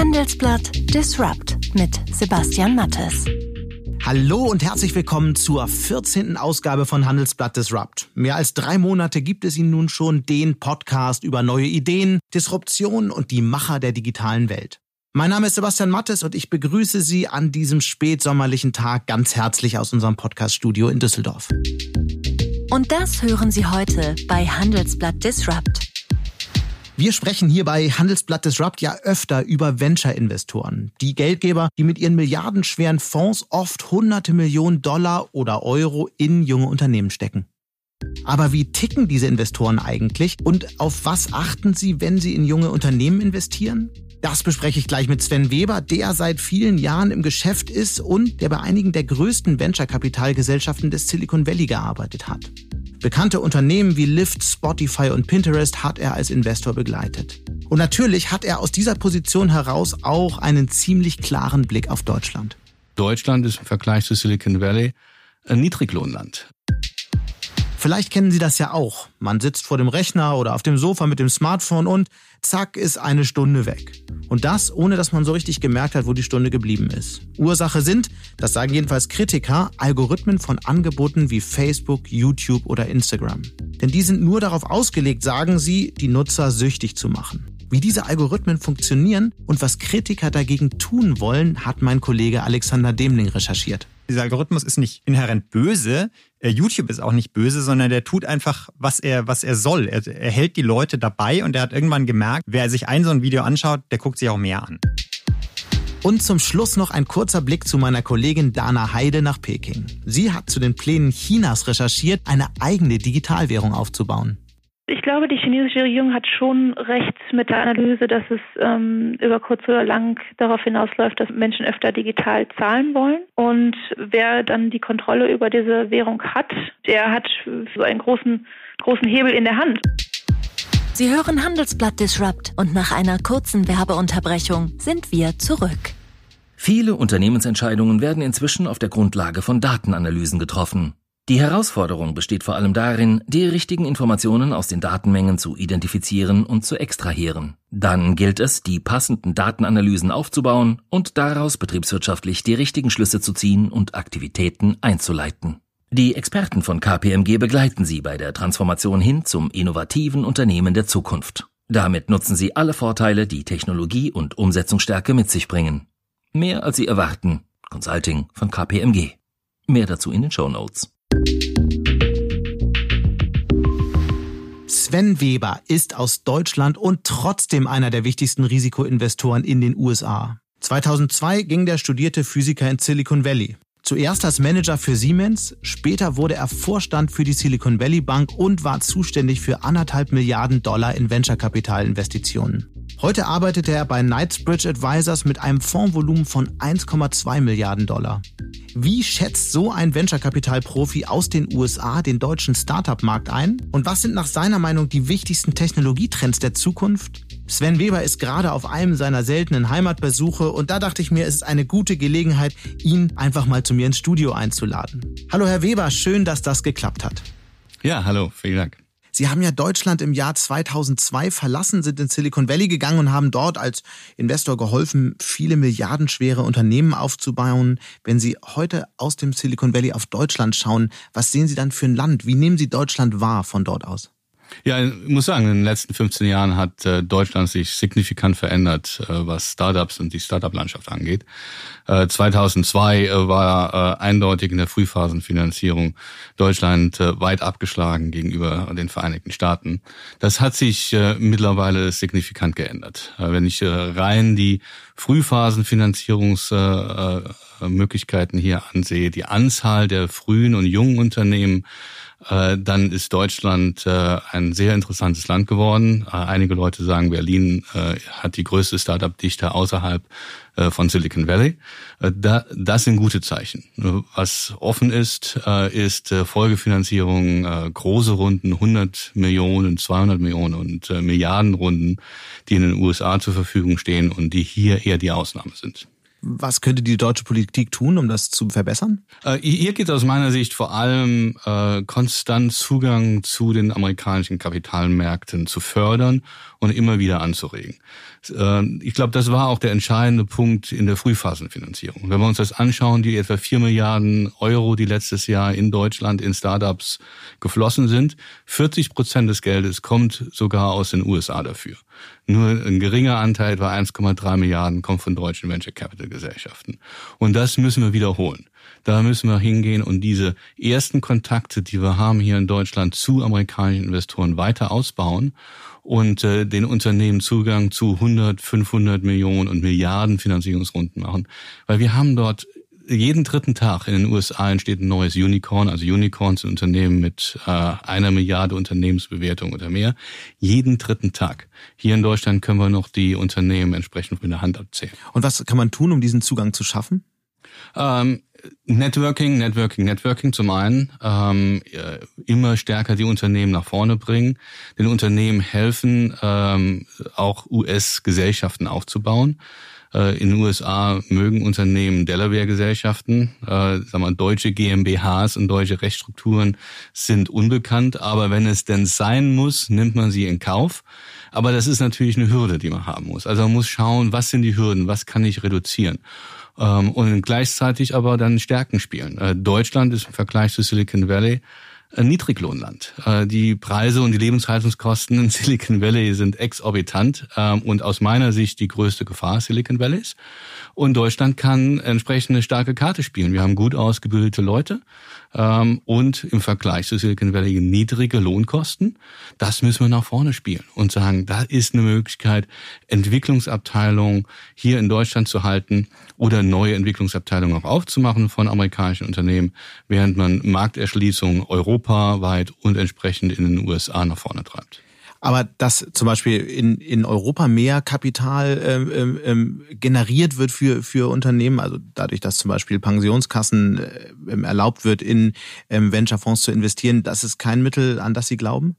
Handelsblatt Disrupt mit Sebastian Mattes. Hallo und herzlich willkommen zur 14. Ausgabe von Handelsblatt Disrupt. Mehr als drei Monate gibt es Ihnen nun schon den Podcast über neue Ideen, Disruption und die Macher der digitalen Welt. Mein Name ist Sebastian Mattes und ich begrüße Sie an diesem spätsommerlichen Tag ganz herzlich aus unserem Podcaststudio in Düsseldorf. Und das hören Sie heute bei Handelsblatt Disrupt. Wir sprechen hier bei Handelsblatt Disrupt ja öfter über Venture-Investoren. Die Geldgeber, die mit ihren milliardenschweren Fonds oft hunderte Millionen Dollar oder Euro in junge Unternehmen stecken. Aber wie ticken diese Investoren eigentlich und auf was achten sie, wenn sie in junge Unternehmen investieren? Das bespreche ich gleich mit Sven Weber, der seit vielen Jahren im Geschäft ist und der bei einigen der größten Venture-Kapitalgesellschaften des Silicon Valley gearbeitet hat. Bekannte Unternehmen wie Lyft, Spotify und Pinterest hat er als Investor begleitet. Und natürlich hat er aus dieser Position heraus auch einen ziemlich klaren Blick auf Deutschland. Deutschland ist im Vergleich zu Silicon Valley ein Niedriglohnland. Vielleicht kennen Sie das ja auch. Man sitzt vor dem Rechner oder auf dem Sofa mit dem Smartphone und zack ist eine Stunde weg. Und das, ohne dass man so richtig gemerkt hat, wo die Stunde geblieben ist. Ursache sind, das sagen jedenfalls Kritiker, Algorithmen von Angeboten wie Facebook, YouTube oder Instagram. Denn die sind nur darauf ausgelegt, sagen sie, die Nutzer süchtig zu machen. Wie diese Algorithmen funktionieren und was Kritiker dagegen tun wollen, hat mein Kollege Alexander Demling recherchiert. Dieser Algorithmus ist nicht inhärent böse. Äh, YouTube ist auch nicht böse, sondern der tut einfach, was er, was er soll. Er, er hält die Leute dabei und er hat irgendwann gemerkt, wer sich ein so ein Video anschaut, der guckt sich auch mehr an. Und zum Schluss noch ein kurzer Blick zu meiner Kollegin Dana Heide nach Peking. Sie hat zu den Plänen Chinas recherchiert, eine eigene Digitalwährung aufzubauen. Ich glaube, die chinesische Regierung hat schon recht mit der Analyse, dass es ähm, über kurz oder lang darauf hinausläuft, dass Menschen öfter digital zahlen wollen. Und wer dann die Kontrolle über diese Währung hat, der hat so einen großen, großen Hebel in der Hand. Sie hören Handelsblatt Disrupt und nach einer kurzen Werbeunterbrechung sind wir zurück. Viele Unternehmensentscheidungen werden inzwischen auf der Grundlage von Datenanalysen getroffen. Die Herausforderung besteht vor allem darin, die richtigen Informationen aus den Datenmengen zu identifizieren und zu extrahieren. Dann gilt es, die passenden Datenanalysen aufzubauen und daraus betriebswirtschaftlich die richtigen Schlüsse zu ziehen und Aktivitäten einzuleiten. Die Experten von KPMG begleiten Sie bei der Transformation hin zum innovativen Unternehmen der Zukunft. Damit nutzen Sie alle Vorteile, die Technologie und Umsetzungsstärke mit sich bringen. Mehr als Sie erwarten. Consulting von KPMG. Mehr dazu in den Show Notes. Sven Weber ist aus Deutschland und trotzdem einer der wichtigsten Risikoinvestoren in den USA. 2002 ging der studierte Physiker in Silicon Valley. Zuerst als Manager für Siemens, später wurde er Vorstand für die Silicon Valley Bank und war zuständig für anderthalb Milliarden Dollar in Venture-Kapitalinvestitionen. Heute arbeitet er bei Knightsbridge Advisors mit einem Fondsvolumen von 1,2 Milliarden Dollar. Wie schätzt so ein Venture-Kapital-Profi aus den USA den deutschen Startup-Markt ein? Und was sind nach seiner Meinung die wichtigsten Technologietrends der Zukunft? Sven Weber ist gerade auf einem seiner seltenen Heimatbesuche und da dachte ich mir, es ist eine gute Gelegenheit, ihn einfach mal zu mir ins Studio einzuladen. Hallo Herr Weber, schön, dass das geklappt hat. Ja, hallo, vielen Dank. Sie haben ja Deutschland im Jahr 2002 verlassen, sind in Silicon Valley gegangen und haben dort als Investor geholfen, viele milliardenschwere Unternehmen aufzubauen. Wenn Sie heute aus dem Silicon Valley auf Deutschland schauen, was sehen Sie dann für ein Land? Wie nehmen Sie Deutschland wahr von dort aus? Ja, ich muss sagen, in den letzten 15 Jahren hat äh, Deutschland sich signifikant verändert, äh, was Startups und die Startup-Landschaft angeht. 2002 äh, war eindeutig in der Frühphasenfinanzierung Deutschland weit abgeschlagen gegenüber den Vereinigten Staaten. Das hat sich mittlerweile signifikant geändert. Wenn ich rein die Frühphasenfinanzierungsmöglichkeiten hier ansehe, die Anzahl der frühen und jungen Unternehmen, äh, dann ist Deutschland äh, ein sehr interessantes Land geworden. Äh, einige Leute sagen, Berlin hat die größte Startup-Dichte außerhalb von Silicon Valley. das sind gute Zeichen. Was offen ist, ist Folgefinanzierung, große Runden, 100 Millionen, 200 Millionen und Milliarden Runden, die in den USA zur Verfügung stehen und die hier eher die Ausnahme sind. Was könnte die deutsche Politik tun, um das zu verbessern? Äh, hier geht aus meiner Sicht vor allem äh, konstant Zugang zu den amerikanischen Kapitalmärkten zu fördern und immer wieder anzuregen. Äh, ich glaube, das war auch der entscheidende Punkt in der Frühphasenfinanzierung. Wenn wir uns das anschauen, die etwa vier Milliarden Euro, die letztes Jahr in Deutschland in Startups geflossen sind, 40 Prozent des Geldes kommt sogar aus den USA dafür. Nur ein geringer Anteil, etwa 1,3 Milliarden, kommt von deutschen Venture Capital Gesellschaften. Und das müssen wir wiederholen. Da müssen wir hingehen und diese ersten Kontakte, die wir haben hier in Deutschland zu amerikanischen Investoren weiter ausbauen und äh, den Unternehmen Zugang zu 100, 500 Millionen und Milliarden Finanzierungsrunden machen. Weil wir haben dort jeden dritten Tag in den USA entsteht ein neues Unicorn. Also Unicorns sind Unternehmen mit äh, einer Milliarde Unternehmensbewertung oder mehr. Jeden dritten Tag. Hier in Deutschland können wir noch die Unternehmen entsprechend mit der Hand abzählen. Und was kann man tun, um diesen Zugang zu schaffen? Ähm, Networking, Networking, Networking zum einen, ähm, immer stärker die Unternehmen nach vorne bringen, den Unternehmen helfen, ähm, auch US-Gesellschaften aufzubauen. Äh, in den USA mögen Unternehmen Delaware-Gesellschaften, äh, sagen wir, deutsche GmbHs und deutsche Rechtsstrukturen sind unbekannt, aber wenn es denn sein muss, nimmt man sie in Kauf. Aber das ist natürlich eine Hürde, die man haben muss. Also man muss schauen, was sind die Hürden, was kann ich reduzieren ähm, und gleichzeitig aber dann Stärken spielen. Äh, Deutschland ist im Vergleich zu Silicon Valley Niedriglohnland. Äh, die Preise und die Lebenshaltungskosten in Silicon Valley sind exorbitant ähm, und aus meiner Sicht die größte Gefahr Silicon Valleys. Und Deutschland kann entsprechend eine starke Karte spielen. Wir haben gut ausgebildete Leute ähm, und im Vergleich zu Silicon Valley niedrige Lohnkosten. Das müssen wir nach vorne spielen und sagen, da ist eine Möglichkeit, Entwicklungsabteilungen hier in Deutschland zu halten oder neue Entwicklungsabteilungen auch aufzumachen von amerikanischen Unternehmen, während man Markterschließung europaweit und entsprechend in den USA nach vorne treibt. Aber dass zum Beispiel in, in Europa mehr Kapital ähm, ähm, ähm, generiert wird für, für Unternehmen, also dadurch, dass zum Beispiel Pensionskassen äh, ähm, erlaubt wird, in ähm, Venture-Fonds zu investieren, das ist kein Mittel, an das Sie glauben?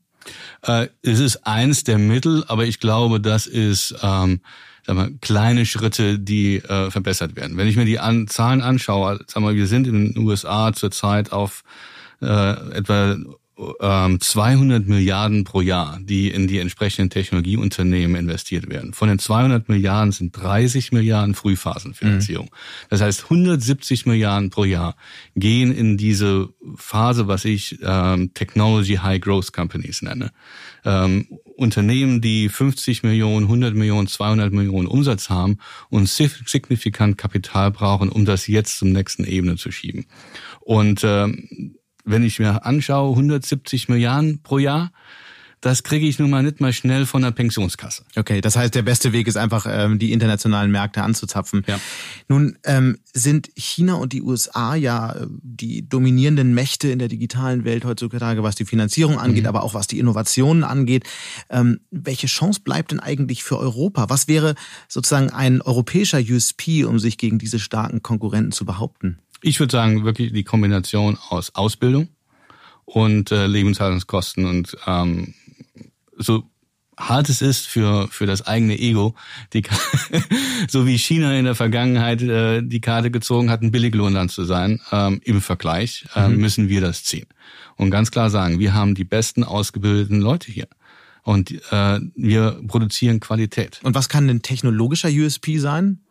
Äh, es ist eins der Mittel, aber ich glaube, das ist ähm, sag mal, kleine Schritte, die äh, verbessert werden. Wenn ich mir die an, Zahlen anschaue, sag mal, wir sind in den USA zurzeit auf äh, etwa 200 ähm, Milliarden pro Jahr, die in die entsprechenden Technologieunternehmen investiert werden. Von den 200 Milliarden sind 30 Milliarden Frühphasenfinanzierung. Mhm. Das heißt, 170 Milliarden pro Jahr gehen in diese Phase, was ich ähm, Technology High Growth Companies nenne. Ähm, Unternehmen, die 50 Millionen, 100 Millionen, 200 Millionen Umsatz haben und signifikant Kapital brauchen, um das jetzt zum nächsten Ebene zu schieben. Und ähm, wenn ich mir anschaue, 170 Milliarden pro Jahr, das kriege ich nun mal nicht mal schnell von der Pensionskasse. Okay, das heißt, der beste Weg ist einfach, ähm, die internationalen Märkte anzuzapfen. Ja. Nun ähm, sind China und die USA ja äh, die dominierenden Mächte in der digitalen Welt heutzutage, was die Finanzierung angeht, mhm. aber auch was die Innovationen angeht. Ähm, welche Chance bleibt denn eigentlich für Europa? Was wäre sozusagen ein europäischer USP, um sich gegen diese starken Konkurrenten zu behaupten? Ich würde sagen, wirklich die Kombination aus Ausbildung und äh, Lebenshaltungskosten und ähm, so hart es ist für für das eigene Ego, die so wie China in der Vergangenheit äh, die Karte gezogen hat, ein Billiglohnland zu sein, ähm, im Vergleich äh, mhm. müssen wir das ziehen und ganz klar sagen, wir haben die besten ausgebildeten Leute hier und äh, wir produzieren Qualität. Und was kann denn technologischer USP sein?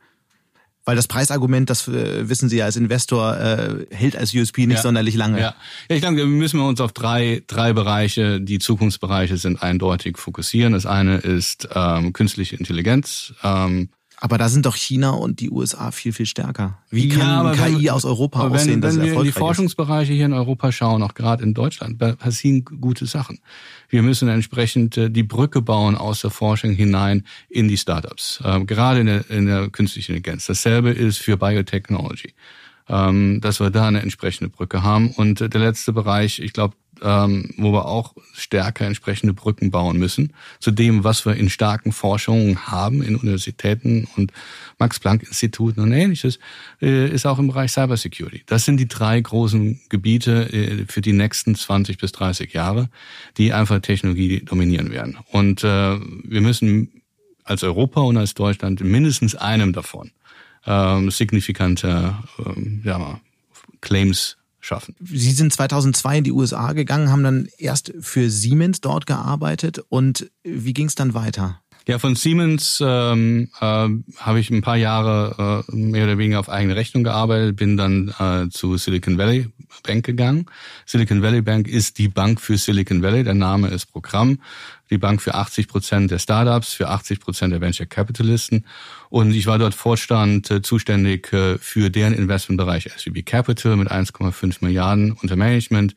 Weil das Preisargument, das äh, wissen Sie ja als Investor, äh, hält als USP nicht ja. sonderlich lange. Ja. ja, ich denke, wir müssen uns auf drei, drei Bereiche, die Zukunftsbereiche sind eindeutig fokussieren. Das eine ist ähm, künstliche Intelligenz. Ähm, aber da sind doch China und die USA viel, viel stärker. Wie kann ja, KI wenn, aus Europa wenn, aussehen, dass wenn wir in die Forschungsbereiche hier in Europa schauen, auch gerade in Deutschland, passieren gute Sachen. Wir müssen entsprechend äh, die Brücke bauen aus der Forschung hinein in die Startups, ähm, gerade in der, in der künstlichen Intelligenz. Dasselbe ist für Biotechnology, ähm, dass wir da eine entsprechende Brücke haben. Und der letzte Bereich, ich glaube, ähm, wo wir auch stärker entsprechende Brücken bauen müssen zu dem, was wir in starken Forschungen haben in Universitäten und Max-Planck-Instituten und ähnliches, äh, ist auch im Bereich Cybersecurity. Das sind die drei großen Gebiete äh, für die nächsten 20 bis 30 Jahre, die einfach Technologie dominieren werden. Und äh, wir müssen als Europa und als Deutschland mindestens einem davon ähm, signifikante ähm, ja, Claims schaffen. Sie sind 2002 in die USA gegangen, haben dann erst für Siemens dort gearbeitet und wie ging es dann weiter? Ja, von Siemens ähm, äh, habe ich ein paar Jahre äh, mehr oder weniger auf eigene Rechnung gearbeitet, bin dann äh, zu Silicon Valley Bank gegangen. Silicon Valley Bank ist die Bank für Silicon Valley, der Name ist Programm die Bank für 80 Prozent der Startups, für 80 Prozent der Venture Capitalisten. Und ich war dort Vorstand äh, zuständig äh, für deren Investmentbereich SVB Capital mit 1,5 Milliarden unter Management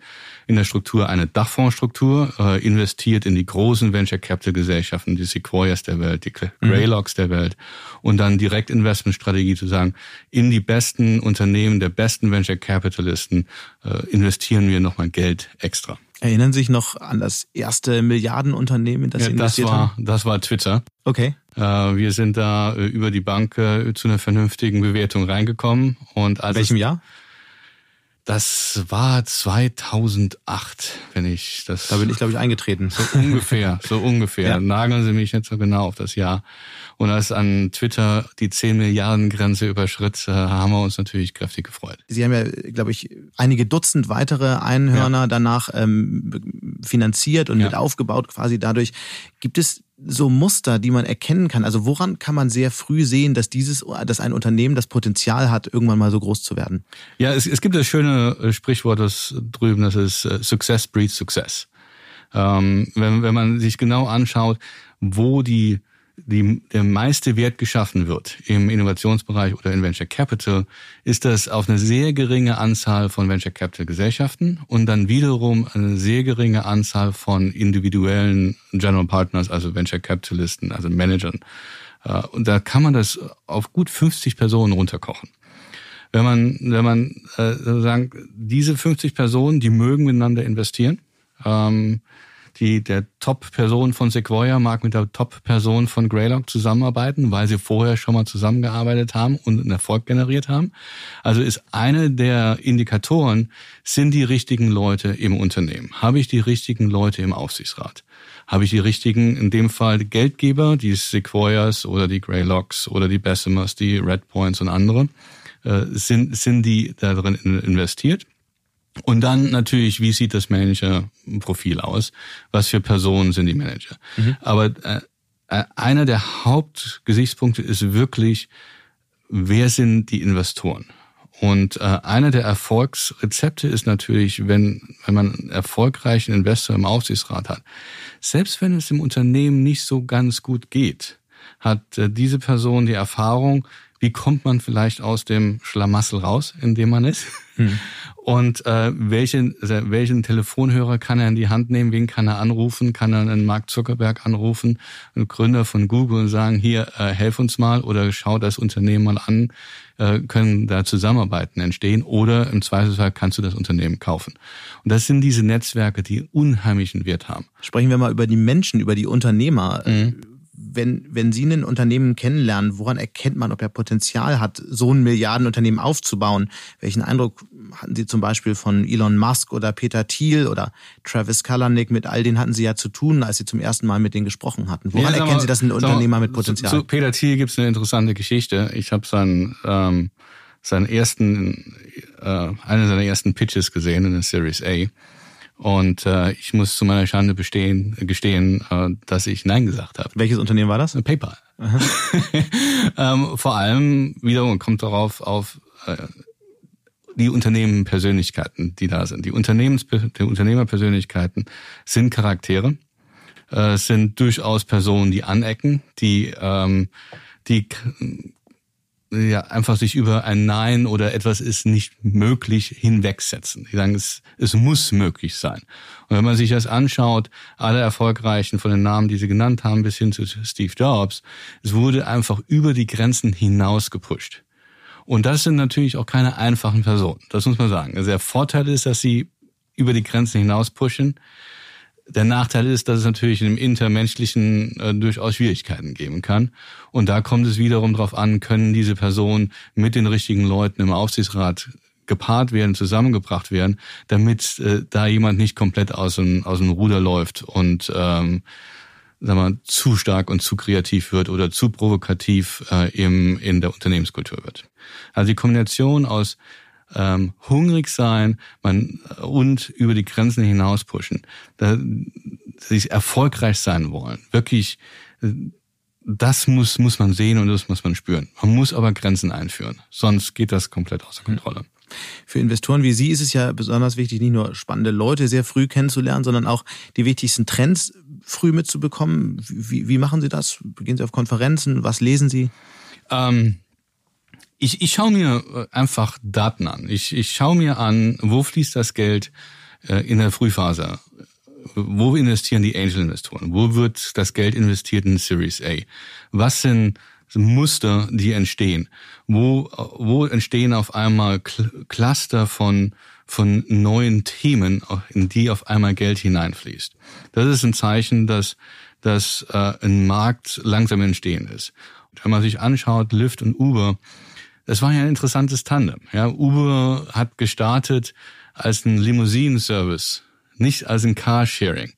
in der Struktur eine Dachfondsstruktur, äh, investiert in die großen Venture Capital Gesellschaften, die Sequoias der Welt, die Greylocks mhm. der Welt und dann direkt Investmentstrategie zu sagen, in die besten Unternehmen der besten Venture Capitalisten äh, investieren wir nochmal Geld extra. Erinnern Sie sich noch an das erste Milliardenunternehmen, das ja, Sie investiert das war, haben? Das war Twitter. Okay. Äh, wir sind da äh, über die Bank äh, zu einer vernünftigen Bewertung reingekommen. Und als welchem Jahr? Das war 2008, wenn ich das. Da bin ich, glaube ich, eingetreten. So ungefähr, so ungefähr. Ja. Nageln Sie mich nicht so genau auf das Jahr. Und als an Twitter die 10 Milliarden Grenze überschritt, äh, haben wir uns natürlich kräftig gefreut. Sie haben ja, glaube ich, einige Dutzend weitere Einhörner ja. danach ähm, finanziert und ja. mit aufgebaut quasi dadurch. Gibt es so Muster, die man erkennen kann? Also woran kann man sehr früh sehen, dass dieses, dass ein Unternehmen das Potenzial hat, irgendwann mal so groß zu werden? Ja, es, es gibt das schöne äh, Sprichwort das drüben, das ist äh, Success breeds Success. Ähm, wenn, wenn man sich genau anschaut, wo die die, der meiste Wert geschaffen wird im Innovationsbereich oder in Venture Capital, ist das auf eine sehr geringe Anzahl von Venture Capital Gesellschaften und dann wiederum eine sehr geringe Anzahl von individuellen General Partners, also Venture Capitalisten, also Managern. Äh, und da kann man das auf gut 50 Personen runterkochen. Wenn man, wenn man äh, sozusagen diese 50 Personen, die mögen miteinander investieren, ähm, die, der Top-Person von Sequoia mag mit der Top-Person von Greylock zusammenarbeiten, weil sie vorher schon mal zusammengearbeitet haben und einen Erfolg generiert haben. Also ist eine der Indikatoren, sind die richtigen Leute im Unternehmen? Habe ich die richtigen Leute im Aufsichtsrat? Habe ich die richtigen, in dem Fall Geldgeber, die Sequoias oder die Greylocks oder die Bessemers, die Red Points und andere? Äh, sind, sind die darin investiert? Und dann natürlich, wie sieht das Manager-Profil aus? Was für Personen sind die Manager? Mhm. Aber äh, äh, einer der Hauptgesichtspunkte ist wirklich, wer sind die Investoren? Und äh, einer der Erfolgsrezepte ist natürlich, wenn, wenn man einen erfolgreichen Investor im Aufsichtsrat hat, selbst wenn es im Unternehmen nicht so ganz gut geht, hat äh, diese Person die Erfahrung, wie kommt man vielleicht aus dem Schlamassel raus, in dem man ist? Hm. Und äh, welchen, also welchen Telefonhörer kann er in die Hand nehmen? Wen kann er anrufen? Kann er einen Mark Zuckerberg anrufen, einen Gründer von Google und sagen, hier, äh, helf uns mal oder schau das Unternehmen mal an, äh, können da Zusammenarbeiten entstehen oder im Zweifelsfall kannst du das Unternehmen kaufen. Und das sind diese Netzwerke, die unheimlichen Wert haben. Sprechen wir mal über die Menschen, über die Unternehmer. Mhm wenn, wenn Sie ein Unternehmen kennenlernen, woran erkennt man, ob er Potenzial hat, so ein Milliardenunternehmen aufzubauen? Welchen Eindruck hatten Sie zum Beispiel von Elon Musk oder Peter Thiel oder Travis Kalanick? Mit all denen hatten Sie ja zu tun, als Sie zum ersten Mal mit denen gesprochen hatten. Woran ja, erkennen mal, Sie, dass ein Unternehmer mit Potenzial Zu, zu Peter Thiel gibt es eine interessante Geschichte. Ich habe seinen, ähm, seinen ersten, äh, einen seiner ersten Pitches gesehen in der Series A. Und äh, ich muss zu meiner Schande bestehen, gestehen, äh, dass ich Nein gesagt habe. Welches Unternehmen war das? PayPal. ähm, vor allem wiederum kommt darauf auf äh, die Unternehmenpersönlichkeiten, die da sind. Die, Unternehmens die Unternehmerpersönlichkeiten sind Charaktere, äh, sind durchaus Personen, die anecken, die ähm, die ja, einfach sich über ein Nein oder etwas ist nicht möglich hinwegsetzen. Die sagen, es, es muss möglich sein. Und wenn man sich das anschaut, alle Erfolgreichen von den Namen, die Sie genannt haben, bis hin zu Steve Jobs, es wurde einfach über die Grenzen hinaus gepusht. Und das sind natürlich auch keine einfachen Personen. Das muss man sagen. Also der Vorteil ist, dass sie über die Grenzen hinaus pushen. Der Nachteil ist, dass es natürlich im Intermenschlichen äh, durchaus Schwierigkeiten geben kann. Und da kommt es wiederum darauf an, können diese Personen mit den richtigen Leuten im Aufsichtsrat gepaart werden, zusammengebracht werden, damit äh, da jemand nicht komplett aus dem, aus dem Ruder läuft und ähm, sagen wir, zu stark und zu kreativ wird oder zu provokativ äh, im, in der Unternehmenskultur wird. Also die Kombination aus ähm, hungrig sein man, und über die Grenzen hinaus pushen, da, sich erfolgreich sein wollen, wirklich das muss, muss man sehen und das muss man spüren. Man muss aber Grenzen einführen, sonst geht das komplett außer Kontrolle. Für Investoren wie Sie ist es ja besonders wichtig, nicht nur spannende Leute sehr früh kennenzulernen, sondern auch die wichtigsten Trends früh mitzubekommen. Wie, wie machen Sie das? Gehen Sie auf Konferenzen? Was lesen Sie? Ähm, ich, ich schaue mir äh, einfach Daten an. Ich, ich schaue mir an, wo fließt das Geld äh, in der Frühphase wo investieren die Angel-Investoren? Wo wird das Geld investiert in Series A? Was sind Muster, die entstehen? Wo, wo entstehen auf einmal Cluster von, von neuen Themen, in die auf einmal Geld hineinfließt? Das ist ein Zeichen, dass, dass äh, ein Markt langsam entstehen ist. Wenn man sich anschaut, Lyft und Uber, das war ja ein interessantes Tandem. Ja, Uber hat gestartet als ein Limousinen-Service nicht als ein Carsharing.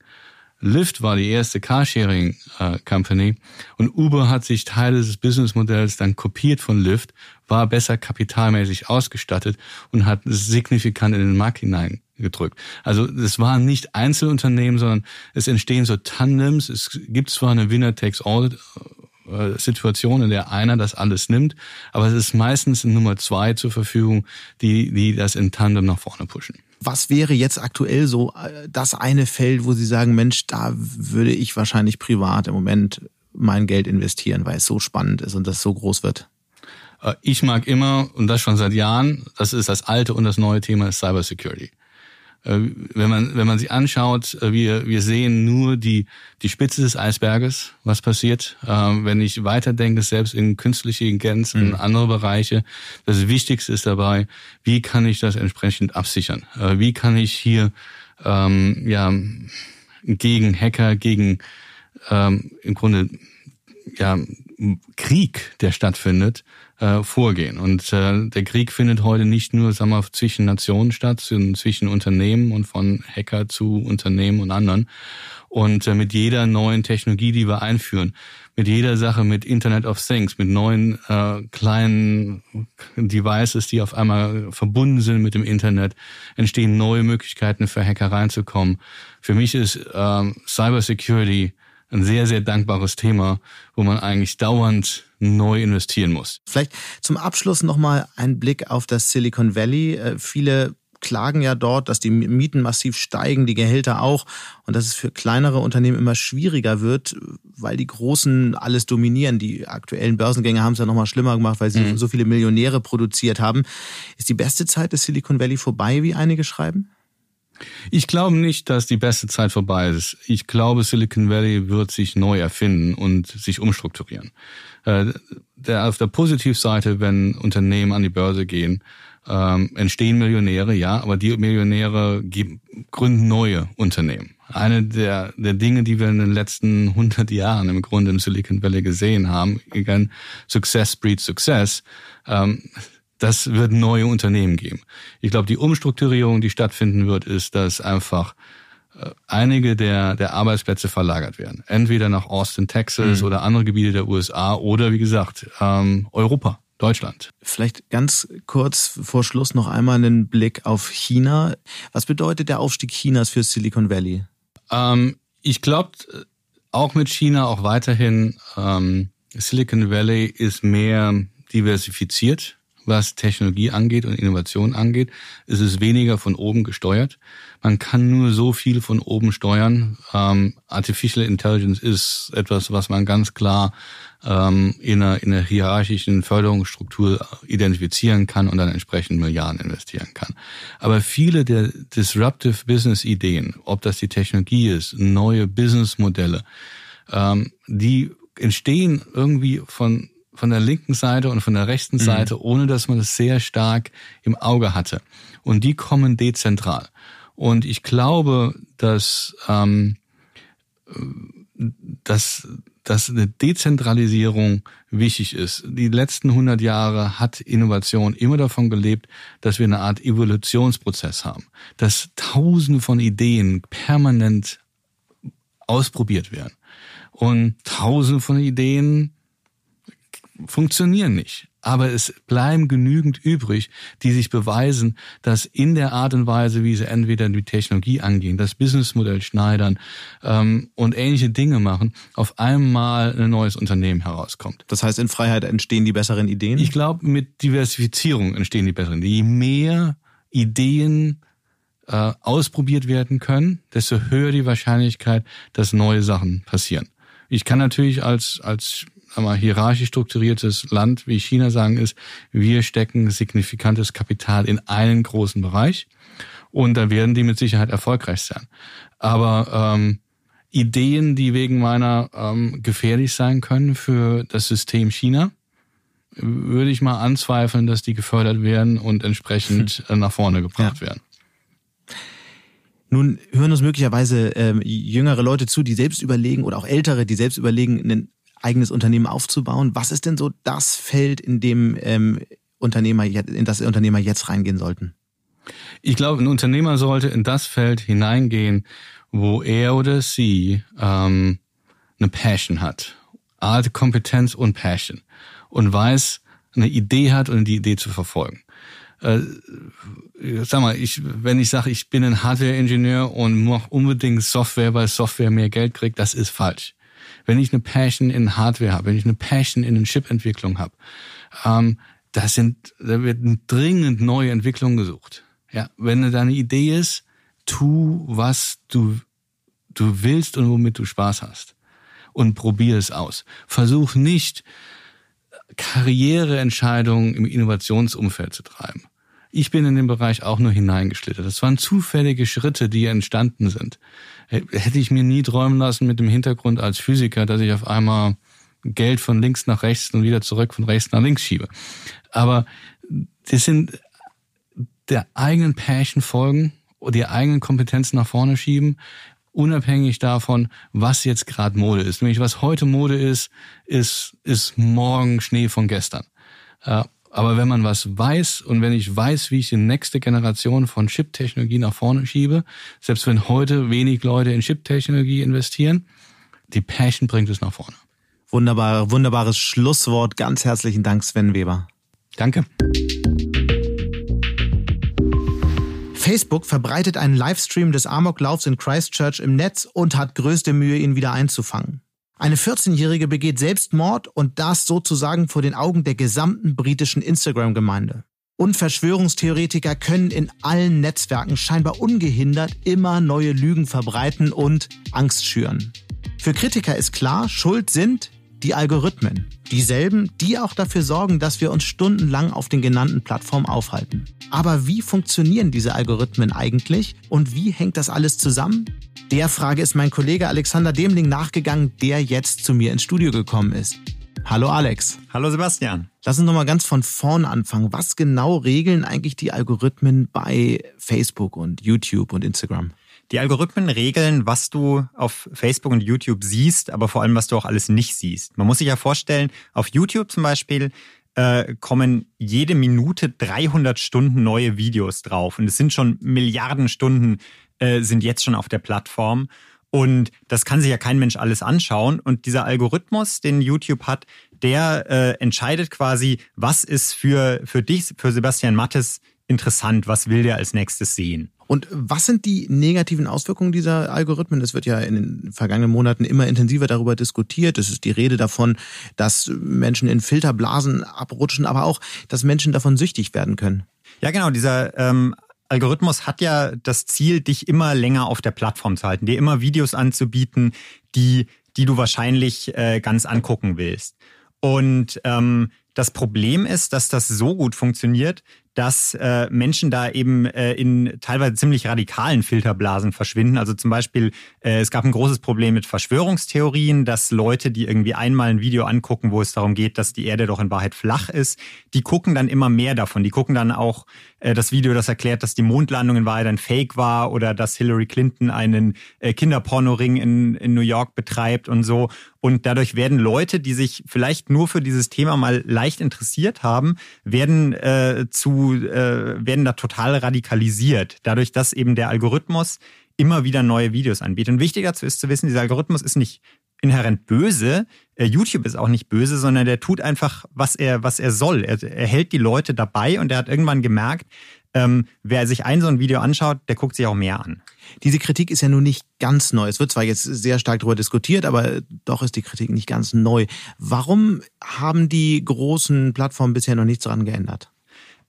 Lyft war die erste Carsharing äh, und Uber hat sich Teile des Businessmodells dann kopiert von Lyft, war besser kapitalmäßig ausgestattet und hat signifikant in den Markt hineingedrückt. Also es waren nicht Einzelunternehmen, sondern es entstehen so Tandems. Es gibt zwar eine Winner takes all äh, Situation, in der einer das alles nimmt, aber es ist meistens Nummer zwei zur Verfügung, die, die das in Tandem nach vorne pushen. Was wäre jetzt aktuell so äh, das eine Feld, wo Sie sagen, Mensch, da würde ich wahrscheinlich privat im Moment mein Geld investieren, weil es so spannend ist und das so groß wird? Äh, ich mag immer, und das schon seit Jahren, das ist das alte und das neue Thema Cybersecurity. Äh, wenn man, wenn man sich anschaut, äh, wir, wir sehen nur die, die Spitze des Eisberges, was passiert. Ähm, wenn ich weiterdenke, selbst in künstliche Intelligenz, in mhm. andere Bereiche, das Wichtigste ist dabei, wie kann ich das entsprechend absichern? Äh, wie kann ich hier ähm, ja, gegen Hacker, gegen ähm, im Grunde ja, Krieg, der stattfindet, äh, vorgehen. Und äh, der Krieg findet heute nicht nur sagen wir, zwischen Nationen statt, sondern zwischen Unternehmen und von Hacker zu Unternehmen und anderen. Und äh, mit jeder neuen Technologie, die wir einführen, mit jeder Sache, mit Internet of Things, mit neuen äh, kleinen Devices, die auf einmal verbunden sind mit dem Internet, entstehen neue Möglichkeiten für Hacker reinzukommen. Für mich ist äh, Cybersecurity ein sehr, sehr dankbares Thema, wo man eigentlich dauernd neu investieren muss. Vielleicht zum Abschluss nochmal ein Blick auf das Silicon Valley. Äh, viele klagen ja dort, dass die Mieten massiv steigen, die Gehälter auch und dass es für kleinere Unternehmen immer schwieriger wird, weil die Großen alles dominieren. Die aktuellen Börsengänge haben es ja nochmal schlimmer gemacht, weil sie mhm. so viele Millionäre produziert haben. Ist die beste Zeit des Silicon Valley vorbei, wie einige schreiben? Ich glaube nicht, dass die beste Zeit vorbei ist. Ich glaube, Silicon Valley wird sich neu erfinden und sich umstrukturieren. Äh, der, auf der Positivseite, wenn Unternehmen an die Börse gehen, ähm, entstehen Millionäre, ja, aber die Millionäre geben, gründen neue Unternehmen. Eine der, der Dinge, die wir in den letzten 100 Jahren im Grunde im Silicon Valley gesehen haben, again, Success breeds Success, ähm, das wird neue Unternehmen geben. Ich glaube, die Umstrukturierung, die stattfinden wird, ist, dass einfach äh, einige der, der Arbeitsplätze verlagert werden. Entweder nach Austin, Texas mhm. oder andere Gebiete der USA oder wie gesagt ähm, Europa. Deutschland. Vielleicht ganz kurz vor Schluss noch einmal einen Blick auf China. Was bedeutet der Aufstieg Chinas für Silicon Valley? Ähm, ich glaube, auch mit China auch weiterhin, ähm, Silicon Valley ist mehr diversifiziert was Technologie angeht und Innovation angeht, ist es weniger von oben gesteuert. Man kann nur so viel von oben steuern. Ähm, Artificial Intelligence ist etwas, was man ganz klar ähm, in, einer, in einer hierarchischen Förderungsstruktur identifizieren kann und dann entsprechend Milliarden investieren kann. Aber viele der Disruptive Business Ideen, ob das die Technologie ist, neue Businessmodelle, ähm, die entstehen irgendwie von von der linken Seite und von der rechten mhm. Seite, ohne dass man das sehr stark im Auge hatte. Und die kommen dezentral. Und ich glaube, dass, ähm, dass, dass eine Dezentralisierung wichtig ist. Die letzten 100 Jahre hat Innovation immer davon gelebt, dass wir eine Art Evolutionsprozess haben, dass Tausende von Ideen permanent ausprobiert werden. und tausende von Ideen funktionieren nicht. Aber es bleiben genügend übrig, die sich beweisen, dass in der Art und Weise, wie sie entweder die Technologie angehen, das Businessmodell schneidern ähm, und ähnliche Dinge machen, auf einmal ein neues Unternehmen herauskommt. Das heißt, in Freiheit entstehen die besseren Ideen? Ich glaube, mit Diversifizierung entstehen die besseren. Je mehr Ideen äh, ausprobiert werden können, desto höher die Wahrscheinlichkeit, dass neue Sachen passieren. Ich kann natürlich als, als mal, hierarchisch strukturiertes Land wie China sagen, ist, wir stecken signifikantes Kapital in einen großen Bereich und da werden die mit Sicherheit erfolgreich sein. Aber ähm, Ideen, die wegen meiner ähm, gefährlich sein können für das System China, würde ich mal anzweifeln, dass die gefördert werden und entsprechend hm. nach vorne gebracht ja. werden. Nun hören uns möglicherweise ähm, jüngere Leute zu, die selbst überlegen oder auch ältere, die selbst überlegen, einen eigenes Unternehmen aufzubauen. Was ist denn so das Feld, in dem ähm, Unternehmer in das Unternehmer jetzt reingehen sollten? Ich glaube, ein Unternehmer sollte in das Feld hineingehen, wo er oder sie ähm, eine Passion hat, Art, Kompetenz und Passion und weiß, eine Idee hat und die Idee zu verfolgen. Äh, sag mal, ich, wenn ich sage, ich bin ein Hardware-Ingenieur und mache unbedingt Software, weil Software mehr Geld kriegt, das ist falsch wenn ich eine Passion in Hardware habe, wenn ich eine Passion in Chip-Entwicklung habe, ähm, da sind, da wird dringend neue Entwicklungen gesucht. Ja, wenn deine Idee ist, tu, was du, du willst und womit du Spaß hast. Und probier es aus. Versuch nicht, Karriereentscheidungen im Innovationsumfeld zu treiben. Ich bin in den Bereich auch nur hineingeschlittert. Das waren zufällige Schritte, die entstanden sind hätte ich mir nie träumen lassen mit dem Hintergrund als Physiker, dass ich auf einmal Geld von links nach rechts und wieder zurück von rechts nach links schiebe. Aber das sind der eigenen Passion folgen die eigenen Kompetenzen nach vorne schieben, unabhängig davon, was jetzt gerade Mode ist. Nämlich was heute Mode ist, ist, ist morgen Schnee von gestern. Aber wenn man was weiß und wenn ich weiß, wie ich die nächste Generation von Chip-Technologie nach vorne schiebe, selbst wenn heute wenig Leute in Chip-Technologie investieren, die Passion bringt es nach vorne. Wunderbar, wunderbares Schlusswort. Ganz herzlichen Dank, Sven Weber. Danke. Facebook verbreitet einen Livestream des Amoklaufs in Christchurch im Netz und hat größte Mühe, ihn wieder einzufangen. Eine 14-Jährige begeht Selbstmord und das sozusagen vor den Augen der gesamten britischen Instagram-Gemeinde. Und Verschwörungstheoretiker können in allen Netzwerken scheinbar ungehindert immer neue Lügen verbreiten und Angst schüren. Für Kritiker ist klar, Schuld sind die Algorithmen. Dieselben, die auch dafür sorgen, dass wir uns stundenlang auf den genannten Plattformen aufhalten. Aber wie funktionieren diese Algorithmen eigentlich und wie hängt das alles zusammen? Der Frage ist mein Kollege Alexander Demling nachgegangen, der jetzt zu mir ins Studio gekommen ist. Hallo Alex. Hallo Sebastian. Lass uns nochmal ganz von vorn anfangen. Was genau regeln eigentlich die Algorithmen bei Facebook und YouTube und Instagram? Die Algorithmen regeln, was du auf Facebook und YouTube siehst, aber vor allem, was du auch alles nicht siehst. Man muss sich ja vorstellen, auf YouTube zum Beispiel äh, kommen jede Minute 300 Stunden neue Videos drauf. Und es sind schon Milliarden Stunden äh, sind jetzt schon auf der Plattform. Und das kann sich ja kein Mensch alles anschauen. Und dieser Algorithmus, den YouTube hat, der äh, entscheidet quasi, was ist für, für dich, für Sebastian Mattes interessant, was will der als nächstes sehen. Und was sind die negativen Auswirkungen dieser Algorithmen? Es wird ja in den vergangenen Monaten immer intensiver darüber diskutiert. Es ist die Rede davon, dass Menschen in Filterblasen abrutschen, aber auch, dass Menschen davon süchtig werden können. Ja, genau. Dieser ähm, Algorithmus hat ja das Ziel, dich immer länger auf der Plattform zu halten, dir immer Videos anzubieten, die, die du wahrscheinlich äh, ganz angucken willst. Und ähm, das Problem ist, dass das so gut funktioniert, dass äh, Menschen da eben äh, in teilweise ziemlich radikalen Filterblasen verschwinden. Also zum Beispiel, äh, es gab ein großes Problem mit Verschwörungstheorien, dass Leute, die irgendwie einmal ein Video angucken, wo es darum geht, dass die Erde doch in Wahrheit flach ist, die gucken dann immer mehr davon. Die gucken dann auch äh, das Video, das erklärt, dass die Mondlandung in Wahrheit ein Fake war oder dass Hillary Clinton einen äh, Kinderpornoring in, in New York betreibt und so. Und dadurch werden Leute, die sich vielleicht nur für dieses Thema mal leicht interessiert haben, werden äh, zu äh, werden da total radikalisiert, dadurch, dass eben der Algorithmus immer wieder neue Videos anbietet. Und wichtiger dazu ist zu wissen, dieser Algorithmus ist nicht inhärent böse. Äh, YouTube ist auch nicht böse, sondern der tut einfach, was er, was er soll. Er, er hält die Leute dabei und er hat irgendwann gemerkt, ähm, wer sich ein so ein Video anschaut, der guckt sich auch mehr an. Diese Kritik ist ja nun nicht ganz neu. Es wird zwar jetzt sehr stark darüber diskutiert, aber doch ist die Kritik nicht ganz neu. Warum haben die großen Plattformen bisher noch nichts daran geändert?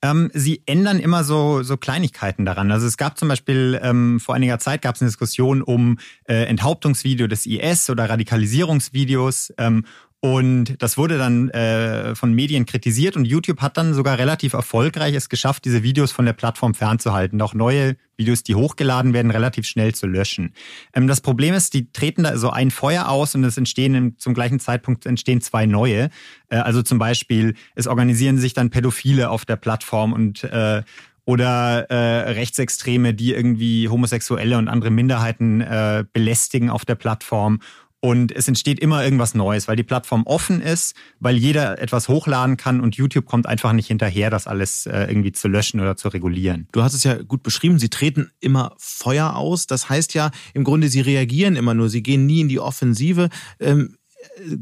Ähm, sie ändern immer so, so Kleinigkeiten daran. Also es gab zum Beispiel ähm, vor einiger Zeit gab es eine Diskussion um äh, Enthauptungsvideo des IS oder Radikalisierungsvideos. Ähm, und das wurde dann äh, von Medien kritisiert und YouTube hat dann sogar relativ erfolgreich es geschafft, diese Videos von der Plattform fernzuhalten. Auch neue Videos, die hochgeladen werden, relativ schnell zu löschen. Ähm, das Problem ist, die treten da so ein Feuer aus und es entstehen im, zum gleichen Zeitpunkt entstehen zwei neue. Äh, also zum Beispiel, es organisieren sich dann Pädophile auf der Plattform und äh, oder äh, Rechtsextreme, die irgendwie Homosexuelle und andere Minderheiten äh, belästigen auf der Plattform. Und es entsteht immer irgendwas Neues, weil die Plattform offen ist, weil jeder etwas hochladen kann und YouTube kommt einfach nicht hinterher, das alles äh, irgendwie zu löschen oder zu regulieren. Du hast es ja gut beschrieben, sie treten immer Feuer aus. Das heißt ja im Grunde, sie reagieren immer nur, sie gehen nie in die Offensive. Ähm,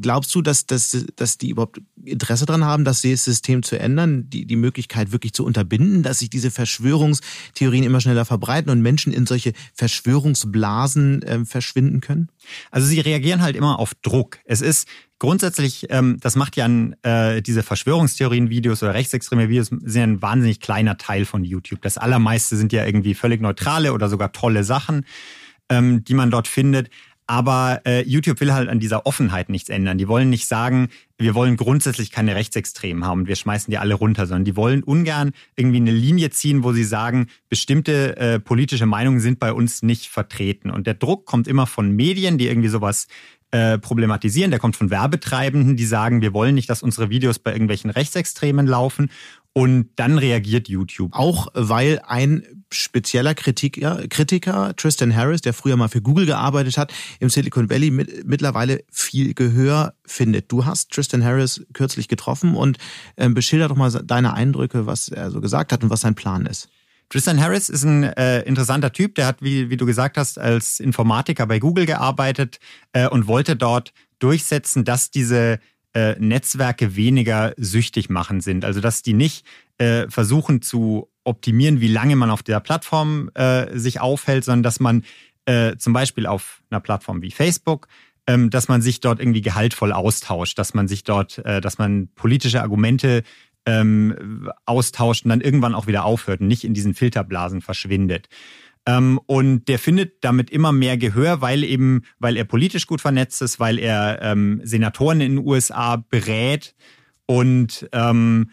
glaubst du, dass, dass, dass die überhaupt Interesse daran haben, das System zu ändern, die, die Möglichkeit wirklich zu unterbinden, dass sich diese Verschwörungstheorien immer schneller verbreiten und Menschen in solche Verschwörungsblasen äh, verschwinden können? Also sie reagieren halt immer auf Druck. Es ist grundsätzlich, ähm, das macht ja ein, äh, diese Verschwörungstheorien-Videos oder rechtsextreme Videos sind ein wahnsinnig kleiner Teil von YouTube. Das allermeiste sind ja irgendwie völlig neutrale oder sogar tolle Sachen, ähm, die man dort findet. Aber äh, YouTube will halt an dieser Offenheit nichts ändern. Die wollen nicht sagen, wir wollen grundsätzlich keine Rechtsextremen haben und wir schmeißen die alle runter, sondern die wollen ungern irgendwie eine Linie ziehen, wo sie sagen, bestimmte äh, politische Meinungen sind bei uns nicht vertreten. Und der Druck kommt immer von Medien, die irgendwie sowas äh, problematisieren. Der kommt von Werbetreibenden, die sagen, wir wollen nicht, dass unsere Videos bei irgendwelchen Rechtsextremen laufen. Und dann reagiert YouTube. Auch weil ein spezieller Kritiker, Kritiker, Tristan Harris, der früher mal für Google gearbeitet hat, im Silicon Valley mit, mittlerweile viel Gehör findet. Du hast Tristan Harris kürzlich getroffen und äh, beschilder doch mal deine Eindrücke, was er so gesagt hat und was sein Plan ist. Tristan Harris ist ein äh, interessanter Typ, der hat, wie, wie du gesagt hast, als Informatiker bei Google gearbeitet äh, und wollte dort durchsetzen, dass diese äh, Netzwerke weniger süchtig machen sind. Also dass die nicht äh, versuchen zu optimieren, wie lange man auf der Plattform äh, sich aufhält, sondern dass man äh, zum Beispiel auf einer Plattform wie Facebook ähm, dass man sich dort irgendwie gehaltvoll austauscht, dass man sich dort, äh, dass man politische Argumente ähm, austauscht und dann irgendwann auch wieder aufhört und nicht in diesen Filterblasen verschwindet. Ähm, und der findet damit immer mehr Gehör, weil eben, weil er politisch gut vernetzt ist, weil er ähm, Senatoren in den USA berät und ähm,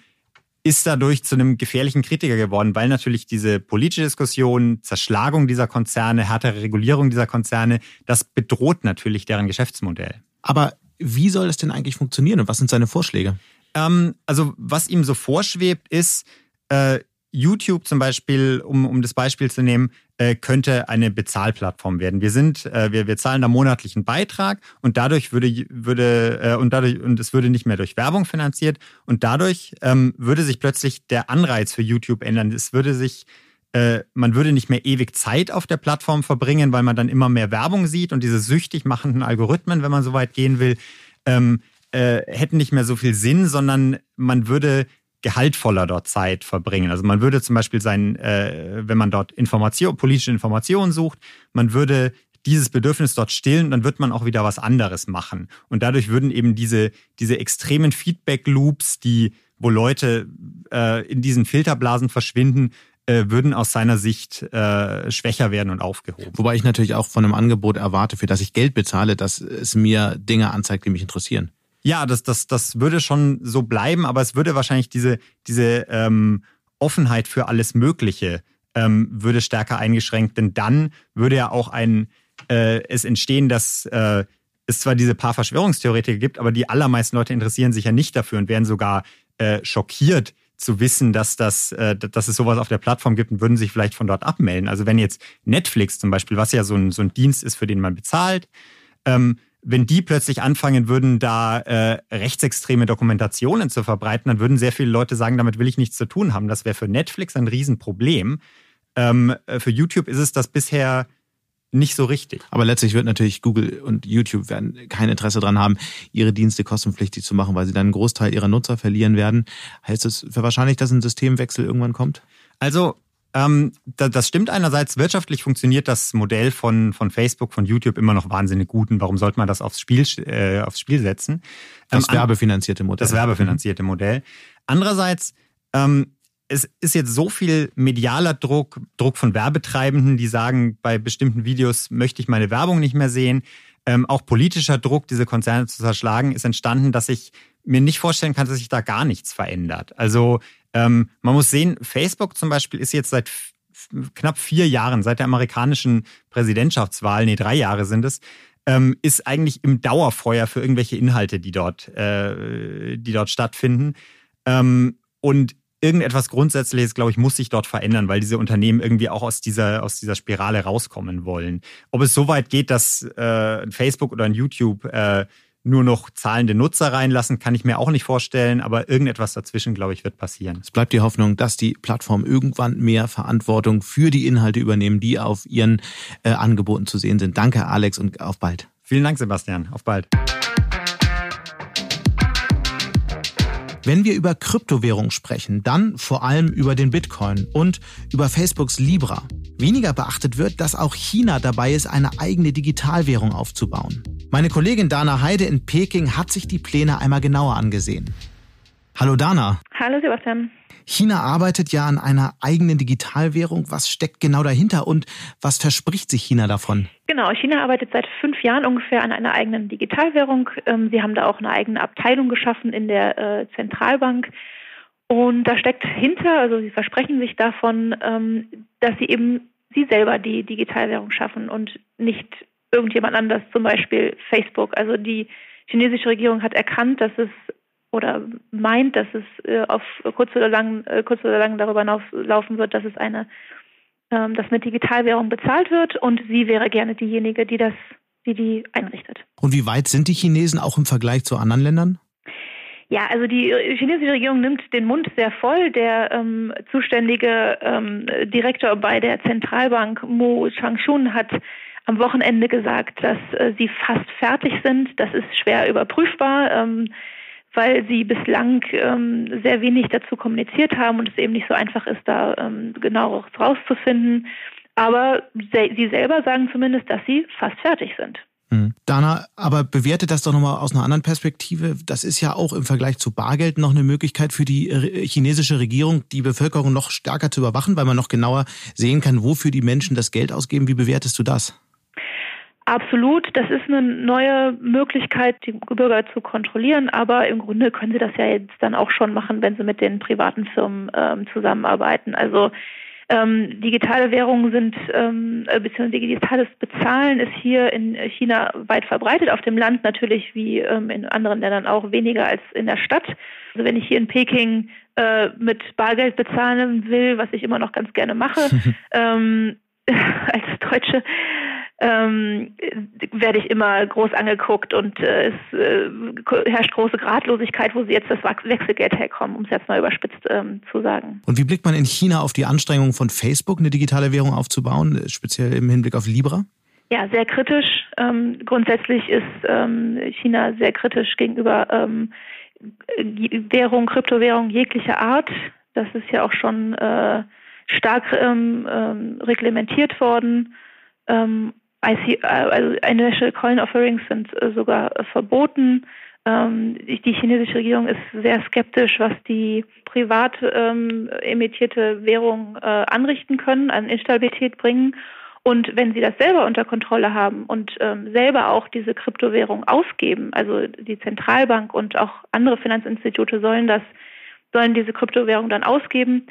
ist dadurch zu einem gefährlichen Kritiker geworden, weil natürlich diese politische Diskussion, Zerschlagung dieser Konzerne, härtere Regulierung dieser Konzerne, das bedroht natürlich deren Geschäftsmodell. Aber wie soll das denn eigentlich funktionieren und was sind seine Vorschläge? Ähm, also was ihm so vorschwebt, ist, äh, YouTube zum Beispiel, um, um das Beispiel zu nehmen, äh, könnte eine Bezahlplattform werden. Wir sind, äh, wir, wir zahlen da monatlichen Beitrag und dadurch würde, würde äh, und dadurch, und es würde nicht mehr durch Werbung finanziert und dadurch ähm, würde sich plötzlich der Anreiz für YouTube ändern. Es würde sich äh, man würde nicht mehr ewig Zeit auf der Plattform verbringen, weil man dann immer mehr Werbung sieht und diese süchtig machenden Algorithmen, wenn man so weit gehen will, ähm, äh, hätten nicht mehr so viel Sinn, sondern man würde gehaltvoller dort Zeit verbringen. Also man würde zum Beispiel sein, äh, wenn man dort Information, politische Informationen sucht, man würde dieses Bedürfnis dort stillen, dann wird man auch wieder was anderes machen. Und dadurch würden eben diese, diese extremen Feedback-Loops, die, wo Leute äh, in diesen Filterblasen verschwinden, äh, würden aus seiner Sicht äh, schwächer werden und aufgehoben. Wobei ich natürlich auch von einem Angebot erwarte, für das ich Geld bezahle, dass es mir Dinge anzeigt, die mich interessieren. Ja, das, das, das würde schon so bleiben, aber es würde wahrscheinlich diese, diese ähm, Offenheit für alles Mögliche ähm, würde stärker eingeschränkt, denn dann würde ja auch ein äh, es entstehen, dass äh, es zwar diese paar Verschwörungstheoretiker gibt, aber die allermeisten Leute interessieren sich ja nicht dafür und werden sogar äh, schockiert zu wissen, dass das, äh, dass es sowas auf der Plattform gibt und würden sich vielleicht von dort abmelden. Also wenn jetzt Netflix zum Beispiel, was ja so ein, so ein Dienst ist, für den man bezahlt, ähm, wenn die plötzlich anfangen würden, da äh, rechtsextreme Dokumentationen zu verbreiten, dann würden sehr viele Leute sagen, damit will ich nichts zu tun haben. Das wäre für Netflix ein Riesenproblem. Ähm, äh, für YouTube ist es das bisher nicht so richtig. Aber letztlich wird natürlich Google und YouTube werden kein Interesse daran haben, ihre Dienste kostenpflichtig zu machen, weil sie dann einen Großteil ihrer Nutzer verlieren werden. Heißt es für wahrscheinlich, dass ein Systemwechsel irgendwann kommt? Also ähm, das stimmt einerseits. Wirtschaftlich funktioniert das Modell von, von Facebook, von YouTube immer noch wahnsinnig gut. Und warum sollte man das aufs Spiel, äh, aufs Spiel setzen? Das ähm, werbefinanzierte Modell. Das werbefinanzierte Modell. Andererseits ähm, es ist jetzt so viel medialer Druck, Druck von Werbetreibenden, die sagen, bei bestimmten Videos möchte ich meine Werbung nicht mehr sehen. Ähm, auch politischer Druck, diese Konzerne zu zerschlagen, ist entstanden, dass ich mir nicht vorstellen kann, dass sich da gar nichts verändert. Also ähm, man muss sehen, Facebook zum Beispiel ist jetzt seit knapp vier Jahren, seit der amerikanischen Präsidentschaftswahl, nee, drei Jahre sind es, ähm, ist eigentlich im Dauerfeuer für irgendwelche Inhalte, die dort, äh, die dort stattfinden. Ähm, und irgendetwas Grundsätzliches, glaube ich, muss sich dort verändern, weil diese Unternehmen irgendwie auch aus dieser, aus dieser Spirale rauskommen wollen. Ob es so weit geht, dass äh, Facebook oder ein YouTube äh, nur noch zahlende Nutzer reinlassen, kann ich mir auch nicht vorstellen, aber irgendetwas dazwischen, glaube ich, wird passieren. Es bleibt die Hoffnung, dass die Plattformen irgendwann mehr Verantwortung für die Inhalte übernehmen, die auf ihren äh, Angeboten zu sehen sind. Danke, Alex, und auf bald. Vielen Dank, Sebastian. Auf bald. Wenn wir über Kryptowährung sprechen, dann vor allem über den Bitcoin und über Facebooks Libra. Weniger beachtet wird, dass auch China dabei ist, eine eigene Digitalwährung aufzubauen. Meine Kollegin Dana Heide in Peking hat sich die Pläne einmal genauer angesehen. Hallo Dana. Hallo Sebastian. China arbeitet ja an einer eigenen Digitalwährung. Was steckt genau dahinter und was verspricht sich China davon? Genau, China arbeitet seit fünf Jahren ungefähr an einer eigenen Digitalwährung. Ähm, sie haben da auch eine eigene Abteilung geschaffen in der äh, Zentralbank. Und da steckt hinter, also sie versprechen sich davon, ähm, dass sie eben sie selber die Digitalwährung schaffen und nicht irgendjemand anders, zum Beispiel Facebook. Also die chinesische Regierung hat erkannt, dass es oder meint, dass es äh, auf kurz oder lang, äh, kurz oder lang darüber laufen wird, dass es eine, ähm, dass mit Digitalwährung bezahlt wird und sie wäre gerne diejenige, die das, die die einrichtet. Und wie weit sind die Chinesen auch im Vergleich zu anderen Ländern? Ja, also die chinesische Regierung nimmt den Mund sehr voll. Der ähm, zuständige ähm, Direktor bei der Zentralbank Mo Changshun hat am Wochenende gesagt, dass äh, sie fast fertig sind. Das ist schwer überprüfbar. Ähm, weil sie bislang ähm, sehr wenig dazu kommuniziert haben und es eben nicht so einfach ist, da ähm, genau rauszufinden. Aber sie selber sagen zumindest, dass sie fast fertig sind. Hm. Dana, aber bewertet das doch nochmal aus einer anderen Perspektive. Das ist ja auch im Vergleich zu Bargeld noch eine Möglichkeit für die chinesische Regierung, die Bevölkerung noch stärker zu überwachen, weil man noch genauer sehen kann, wofür die Menschen das Geld ausgeben. Wie bewertest du das? Absolut, das ist eine neue Möglichkeit, die Bürger zu kontrollieren, aber im Grunde können sie das ja jetzt dann auch schon machen, wenn sie mit den privaten Firmen ähm, zusammenarbeiten. Also ähm, digitale Währungen sind, ähm, äh, beziehungsweise digitales Bezahlen ist hier in China weit verbreitet, auf dem Land natürlich wie ähm, in anderen Ländern auch weniger als in der Stadt. Also wenn ich hier in Peking äh, mit Bargeld bezahlen will, was ich immer noch ganz gerne mache, ähm, als Deutsche, ähm, werde ich immer groß angeguckt und äh, es äh, herrscht große Gradlosigkeit, wo sie jetzt das Wechselgeld herkommen, um es jetzt mal überspitzt ähm, zu sagen. Und wie blickt man in China auf die Anstrengungen von Facebook, eine digitale Währung aufzubauen, speziell im Hinblick auf Libra? Ja, sehr kritisch. Ähm, grundsätzlich ist ähm, China sehr kritisch gegenüber ähm, Währung, Kryptowährung jeglicher Art. Das ist ja auch schon äh, stark ähm, reglementiert worden. Ähm, IC, äh, also Initial Coin Offerings sind äh, sogar äh, verboten. Ähm, die chinesische Regierung ist sehr skeptisch, was die privat ähm, emittierte Währung äh, anrichten können, an Instabilität bringen. Und wenn sie das selber unter Kontrolle haben und ähm, selber auch diese Kryptowährung ausgeben, also die Zentralbank und auch andere Finanzinstitute sollen das, sollen diese Kryptowährung dann ausgeben,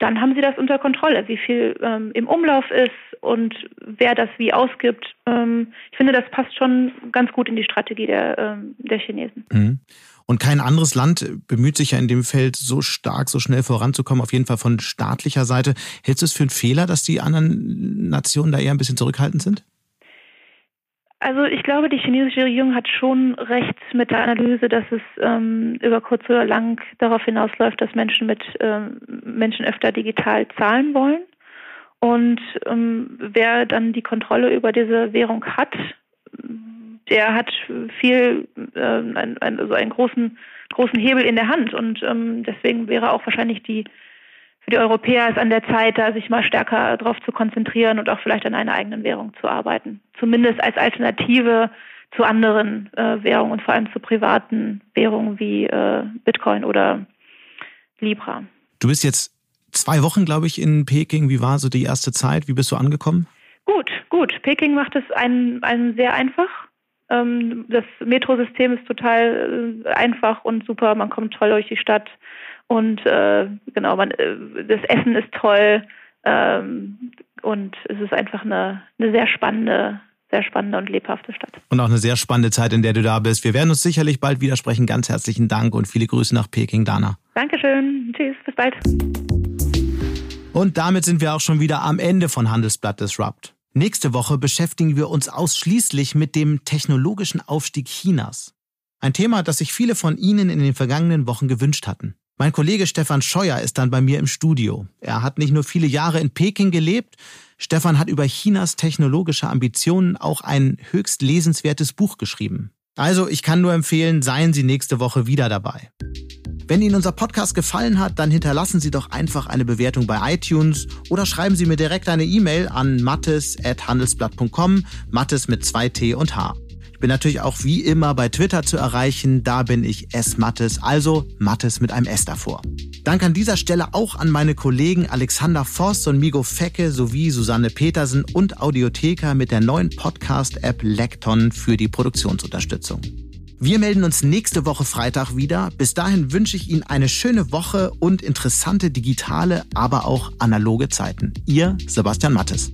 dann haben sie das unter Kontrolle, wie viel ähm, im Umlauf ist und wer das wie ausgibt. Ähm, ich finde, das passt schon ganz gut in die Strategie der, ähm, der Chinesen. Mhm. Und kein anderes Land bemüht sich ja in dem Feld so stark, so schnell voranzukommen, auf jeden Fall von staatlicher Seite. Hältst du es für einen Fehler, dass die anderen Nationen da eher ein bisschen zurückhaltend sind? Also ich glaube, die chinesische Regierung hat schon recht mit der Analyse, dass es ähm, über kurz oder lang darauf hinausläuft, dass Menschen mit ähm, Menschen öfter digital zahlen wollen. Und ähm, wer dann die Kontrolle über diese Währung hat, der hat viel, äh, ein, ein, also einen großen, großen Hebel in der Hand. Und ähm, deswegen wäre auch wahrscheinlich die für die Europäer es an der Zeit, da sich mal stärker darauf zu konzentrieren und auch vielleicht an einer eigenen Währung zu arbeiten. Zumindest als Alternative zu anderen äh, Währungen und vor allem zu privaten Währungen wie äh, Bitcoin oder Libra. Du bist jetzt zwei Wochen, glaube ich, in Peking. Wie war so die erste Zeit? Wie bist du angekommen? Gut, gut. Peking macht es einen, einen sehr einfach. Ähm, das Metrosystem ist total äh, einfach und super. Man kommt toll durch die Stadt. Und äh, genau, man, äh, das Essen ist toll. Ähm, und es ist einfach eine, eine sehr spannende sehr spannende und lebhafte Stadt. Und auch eine sehr spannende Zeit, in der du da bist. Wir werden uns sicherlich bald widersprechen. Ganz herzlichen Dank und viele Grüße nach Peking, Dana. Dankeschön. Tschüss. Bis bald. Und damit sind wir auch schon wieder am Ende von Handelsblatt Disrupt. Nächste Woche beschäftigen wir uns ausschließlich mit dem technologischen Aufstieg Chinas. Ein Thema, das sich viele von Ihnen in den vergangenen Wochen gewünscht hatten. Mein Kollege Stefan Scheuer ist dann bei mir im Studio. Er hat nicht nur viele Jahre in Peking gelebt, Stefan hat über Chinas technologische Ambitionen auch ein höchst lesenswertes Buch geschrieben. Also, ich kann nur empfehlen, seien Sie nächste Woche wieder dabei. Wenn Ihnen unser Podcast gefallen hat, dann hinterlassen Sie doch einfach eine Bewertung bei iTunes oder schreiben Sie mir direkt eine E-Mail an mattes.handelsblatt.com, Mattes mit zwei T und H. Bin natürlich auch wie immer bei Twitter zu erreichen, da bin ich S. Mattes, also Mattes mit einem S davor. Dank an dieser Stelle auch an meine Kollegen Alexander Voss und Migo Fecke sowie Susanne Petersen und Audiotheker mit der neuen Podcast-App Lekton für die Produktionsunterstützung. Wir melden uns nächste Woche Freitag wieder. Bis dahin wünsche ich Ihnen eine schöne Woche und interessante digitale, aber auch analoge Zeiten. Ihr Sebastian Mattes.